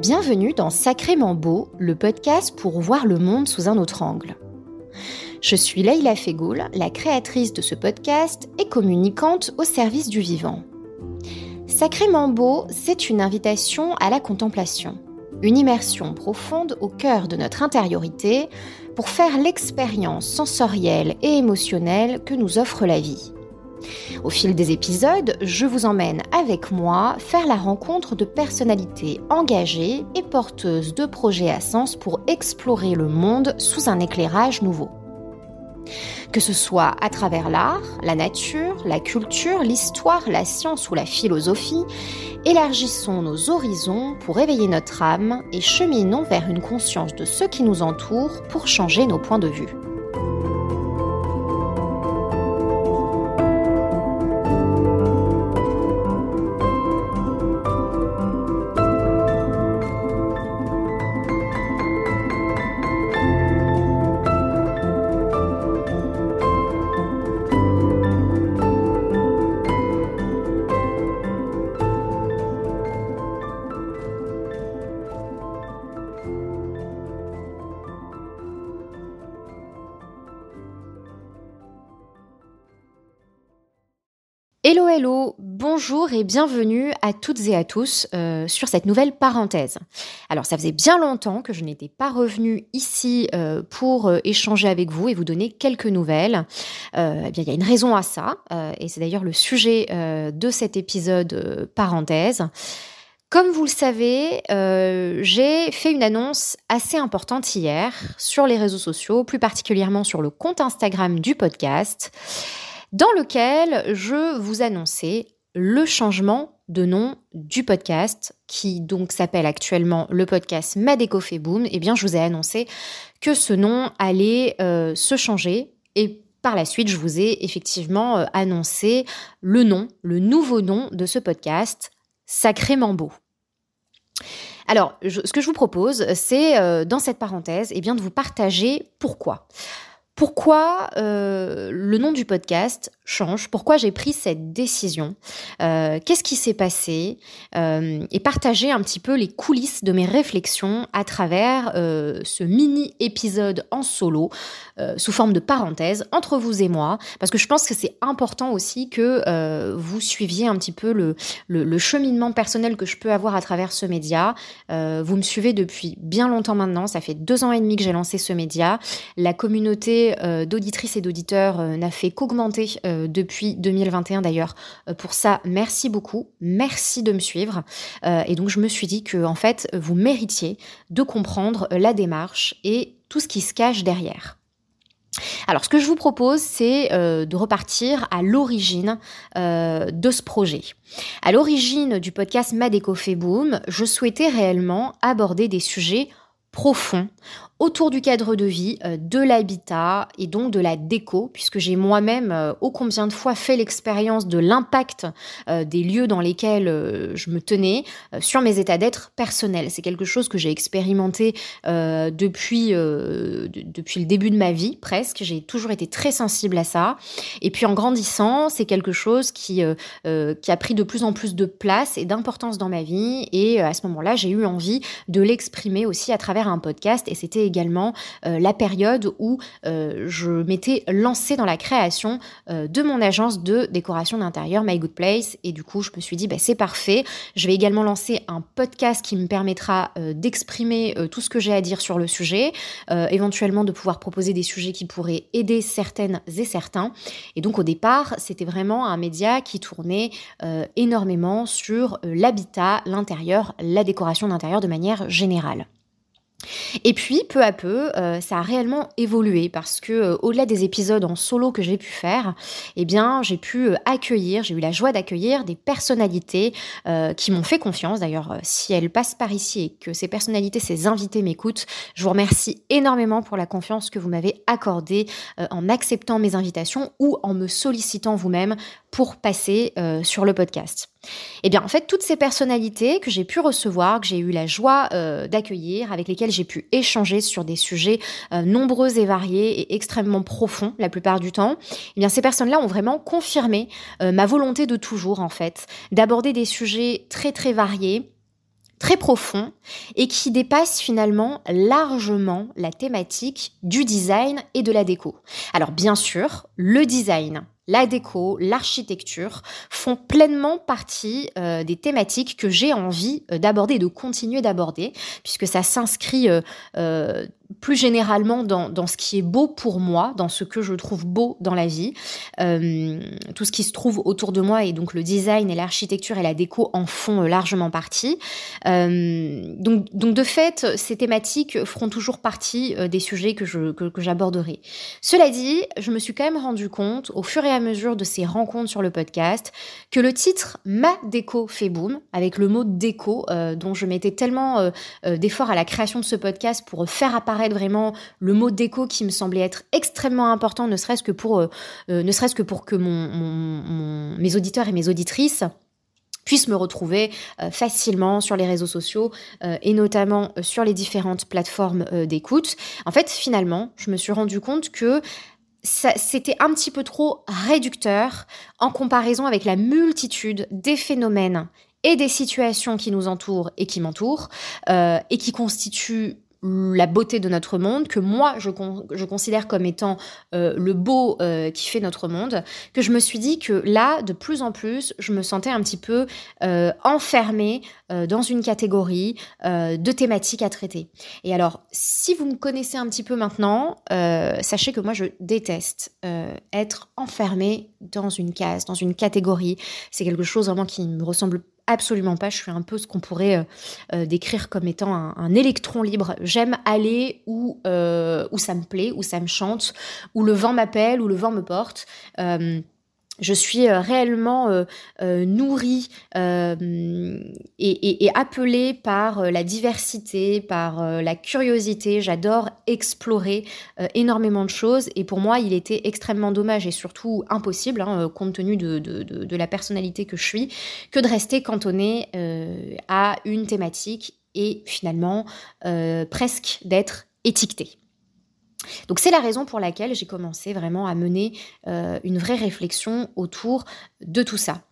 Bienvenue dans Sacrément Beau, le podcast pour voir le monde sous un autre angle. Je suis Leïla Fegoul, la créatrice de ce podcast et communicante au service du vivant. Sacrément Beau, c'est une invitation à la contemplation, une immersion profonde au cœur de notre intériorité pour faire l'expérience sensorielle et émotionnelle que nous offre la vie. Au fil des épisodes, je vous emmène avec moi faire la rencontre de personnalités engagées et porteuses de projets à sens pour explorer le monde sous un éclairage nouveau. Que ce soit à travers l'art, la nature, la culture, l'histoire, la science ou la philosophie, élargissons nos horizons pour éveiller notre âme et cheminons vers une conscience de ce qui nous entoure pour changer nos points de vue. Hello hello, bonjour et bienvenue à toutes et à tous euh, sur cette nouvelle parenthèse. Alors ça faisait bien longtemps que je n'étais pas revenue ici euh, pour euh, échanger avec vous et vous donner quelques nouvelles. eh bien il y a une raison à ça et c'est d'ailleurs le sujet de cet épisode parenthèse. Comme vous le savez, j'ai fait une annonce assez importante hier sur les réseaux sociaux, plus particulièrement sur le compte Instagram du podcast dans lequel je vous annonçais le changement de nom du podcast qui donc s'appelle actuellement le podcast Madeco fait boom. Eh bien, je vous ai annoncé que ce nom allait euh, se changer et par la suite, je vous ai effectivement euh, annoncé le nom, le nouveau nom de ce podcast, Sacrément Beau. Alors, ce que je vous propose, c'est euh, dans cette parenthèse, eh bien, de vous partager pourquoi. Pourquoi euh, le nom du podcast change Pourquoi j'ai pris cette décision euh, Qu'est-ce qui s'est passé euh, Et partager un petit peu les coulisses de mes réflexions à travers ce mini épisode en solo sous forme de parenthèse entre vous et moi, parce que je pense que c'est important aussi que vous suiviez un petit peu le, cheminement personnel que je peux avoir à travers ce média. vous me suivez depuis bien longtemps maintenant, ça fait deux ans et demi que j'ai lancé ce média. La communauté euh, d'auditrices et d'auditeurs euh, n'a fait qu'augmenter euh, depuis 2021 d'ailleurs. pour ça, merci beaucoup. Merci de me suivre. et donc, je me suis dit que, en fait, vous méritiez de comprendre la démarche et tout ce qui se cache derrière. Alors, ce que je vous propose, c'est de repartir à l'origine de ce projet. À l'origine du podcast Madeco fait boom, je souhaitais réellement aborder des sujets profonds autour du cadre de vie, euh, de l'habitat et donc de la déco, puisque j'ai moi-même euh, ô combien de fois fait l'expérience de l'impact euh, des lieux dans lesquels je me tenais sur mes états d'être personnels. C'est quelque chose que j'ai expérimenté depuis, depuis le début de ma vie, presque. J'ai toujours été très sensible à ça. Et puis en grandissant, c'est quelque chose qui, qui a pris de plus en plus de place et d'importance dans ma vie. Et à ce moment-là, j'ai eu envie de l'exprimer aussi à travers un podcast. Et c'était également euh, la période où euh, je m'étais lancée dans la création euh, de mon agence de décoration d'intérieur My Good Place. Et du coup, je me suis dit, bah, c'est parfait. Je vais également lancer un podcast qui me permettra d'exprimer tout ce que j'ai à dire sur le sujet, éventuellement de pouvoir proposer des sujets qui pourraient aider certaines et certains. Et donc au départ, c'était vraiment un média qui tournait énormément sur l'habitat, l'intérieur, la décoration d'intérieur de manière générale. Et puis, peu à peu, euh, ça a réellement évolué parce que, euh, au-delà des épisodes en solo que j'ai pu faire, eh j'ai pu euh, accueillir, j'ai eu la joie d'accueillir des personnalités qui m'ont fait confiance. D'ailleurs, si elles passent par ici et que ces personnalités, ces invités m'écoutent, je vous remercie énormément pour la confiance que vous m'avez accordée en acceptant mes invitations ou en me sollicitant vous-même pour passer sur le podcast. Eh bien, en fait, toutes ces personnalités que j'ai pu recevoir, que j'ai eu la joie euh, d'accueillir, avec lesquelles j'ai pu échanger sur des sujets euh, nombreux et variés et extrêmement profonds la plupart du temps, eh bien, ces personnes-là ont vraiment confirmé euh, ma volonté de toujours, en fait, d'aborder des sujets très très variés très profonds et qui dépassent finalement largement la thématique du design et de la déco. Alors bien sûr, le design, la déco, l'architecture font pleinement partie euh, des thématiques que j'ai envie euh, d'aborder et de continuer d'aborder, puisque ça s'inscrit euh, plus généralement dans, ce qui est beau pour moi, dans ce que je trouve beau dans la vie. Tout ce qui se trouve autour de moi et donc le design et l'architecture et la déco en font largement partie. Donc, de fait, ces thématiques feront toujours partie des sujets que, je, que, que j'aborderai. Cela dit, je me suis quand même rendu compte au fur et à mesure de ces rencontres sur le podcast que le titre Ma déco fait boom, avec le mot déco euh, dont je mettais tellement euh, d'efforts à la création de ce podcast pour faire apparaître vraiment le mot déco qui me semblait être extrêmement important, ne serait-ce que pour, euh, euh, ne serait-ce que pour que mes auditeurs et mes auditrices puissent me retrouver euh, facilement sur les réseaux sociaux et notamment sur les différentes plateformes d'écoute. En fait, finalement, je me suis rendu compte que c'était un petit peu trop réducteur en comparaison avec la multitude des phénomènes et des situations qui nous entourent et qui m'entourent et qui constituent la beauté de notre monde, que moi je, je considère comme étant euh, le beau euh, qui fait notre monde, que je me suis dit que là, de plus en plus, je me sentais un petit peu euh, enfermée dans une catégorie de thématiques à traiter. Et alors, si vous me connaissez un petit peu maintenant, sachez que moi je déteste être enfermée dans une case, dans une catégorie. C'est quelque chose vraiment qui me ressemble absolument pas. Je suis un peu ce qu'on pourrait euh, euh, décrire comme étant un, électron libre. J'aime aller où, euh, où ça me plaît, où ça me chante, où le vent m'appelle, où le vent me porte je suis euh, réellement euh, euh, nourrie et, appelée par la diversité, par la curiosité. J'adore explorer énormément de choses et pour moi, il était extrêmement dommage et surtout impossible, hein, compte tenu de, de, la personnalité que je suis, que de rester cantonnée à une thématique et finalement presque d'être étiquetée. Donc c'est la raison pour laquelle j'ai commencé vraiment à mener euh, une vraie réflexion autour de tout ça.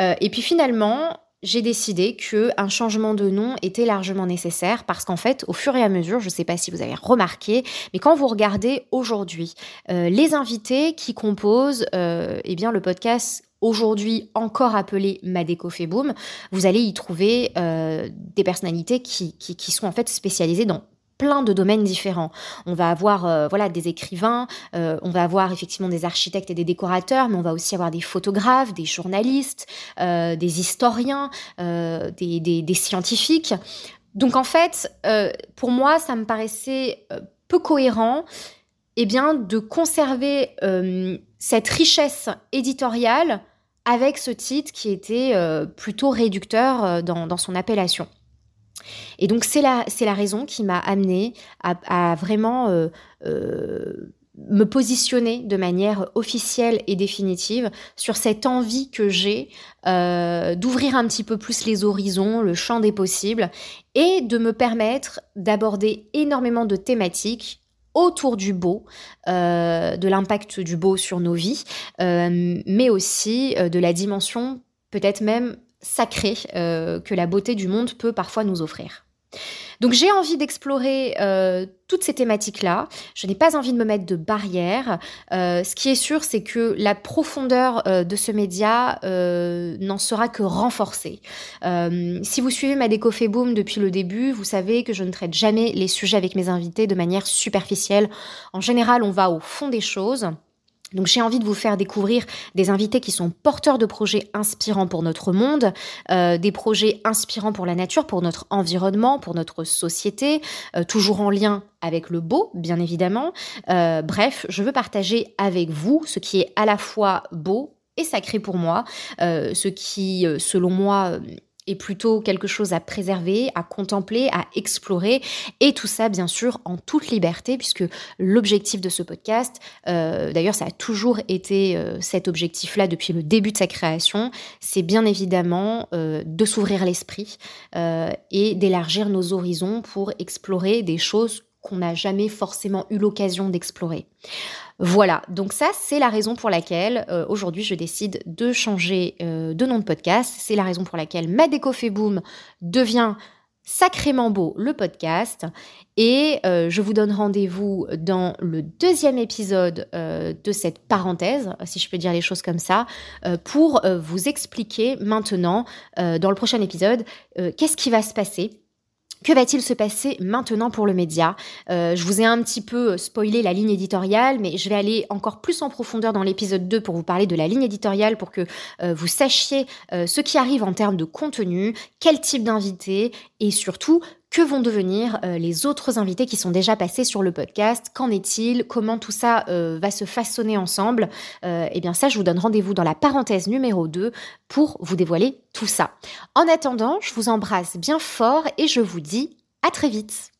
Euh, et puis finalement, j'ai décidé qu'un changement de nom était largement nécessaire parce qu'en fait, au fur et à mesure, je ne sais pas si vous avez remarqué, mais quand vous regardez aujourd'hui euh, les invités qui composent eh bien, le podcast aujourd'hui encore appelé Madeco Boom, vous allez y trouver des personnalités qui, qui, sont en fait spécialisées dans plein de domaines différents. On va avoir euh, voilà des écrivains, euh, on va avoir effectivement des architectes et des décorateurs, mais on va aussi avoir des photographes, des journalistes, euh, des historiens, des, scientifiques. Donc en fait, pour moi, ça me paraissait peu cohérent eh bien, de conserver cette richesse éditoriale avec ce titre qui était plutôt réducteur dans son appellation. Et donc c'est la, raison qui m'a amenée à, vraiment euh, euh, me positionner de manière officielle et définitive sur cette envie que j'ai euh, d'ouvrir un petit peu plus les horizons, le champ des possibles, et de me permettre d'aborder énormément de thématiques autour du beau, de l'impact du beau sur nos vies, mais aussi de la dimension peut-être même sacré euh, que la beauté du monde peut parfois nous offrir. Donc j'ai envie d'explorer euh, toutes ces thématiques-là. Je n'ai pas envie de me mettre de barrières. Euh, ce qui est sûr, c'est que la profondeur de ce média n'en sera que renforcée. si vous suivez ma déco boom depuis le début, vous savez que je ne traite jamais les sujets avec mes invités de manière superficielle. En général, on va au fond des choses. Donc j'ai envie de vous faire découvrir des invités qui sont porteurs de projets inspirants pour notre monde, euh, des projets inspirants pour la nature, pour notre environnement, pour notre société, euh, toujours en lien avec le beau, bien évidemment. Euh, bref, je veux partager avec vous ce qui est à la fois beau et sacré pour moi, ce qui, selon moi, plutôt quelque chose à préserver, à contempler, à explorer, et tout ça bien sûr en toute liberté, puisque l'objectif de ce podcast, euh, d'ailleurs ça a toujours été euh, cet objectif-là depuis le début de sa création, c'est bien évidemment euh, de s'ouvrir l'esprit et d'élargir nos horizons pour explorer des choses qu'on n'a jamais forcément eu l'occasion d'explorer. Voilà, donc ça c'est la raison pour laquelle euh, aujourd'hui je décide de changer euh, de nom de podcast. C'est la raison pour laquelle Ma Déco boom devient sacrément beau le podcast. Et euh, je vous donne rendez-vous dans le deuxième épisode de cette parenthèse, si je peux dire les choses comme ça, pour vous expliquer maintenant, dans le prochain épisode, qu'est-ce qui va se passer que va-t-il se passer maintenant pour le média? Euh, Je vous ai un petit peu spoilé la ligne éditoriale, mais je vais aller encore plus en profondeur dans l'épisode 2 pour vous parler de la ligne éditoriale, pour que euh, vous sachiez euh, ce qui arrive en termes de contenu, quel type d'invité, et surtout que vont devenir euh, les autres invités qui sont déjà passés sur le podcast? Qu'en est-il? Comment tout ça euh, va se façonner ensemble? Euh, Eh bien ça, je vous donne rendez-vous dans la parenthèse numéro 2 pour vous dévoiler tout ça. En attendant, je vous embrasse bien fort et je vous dis à très vite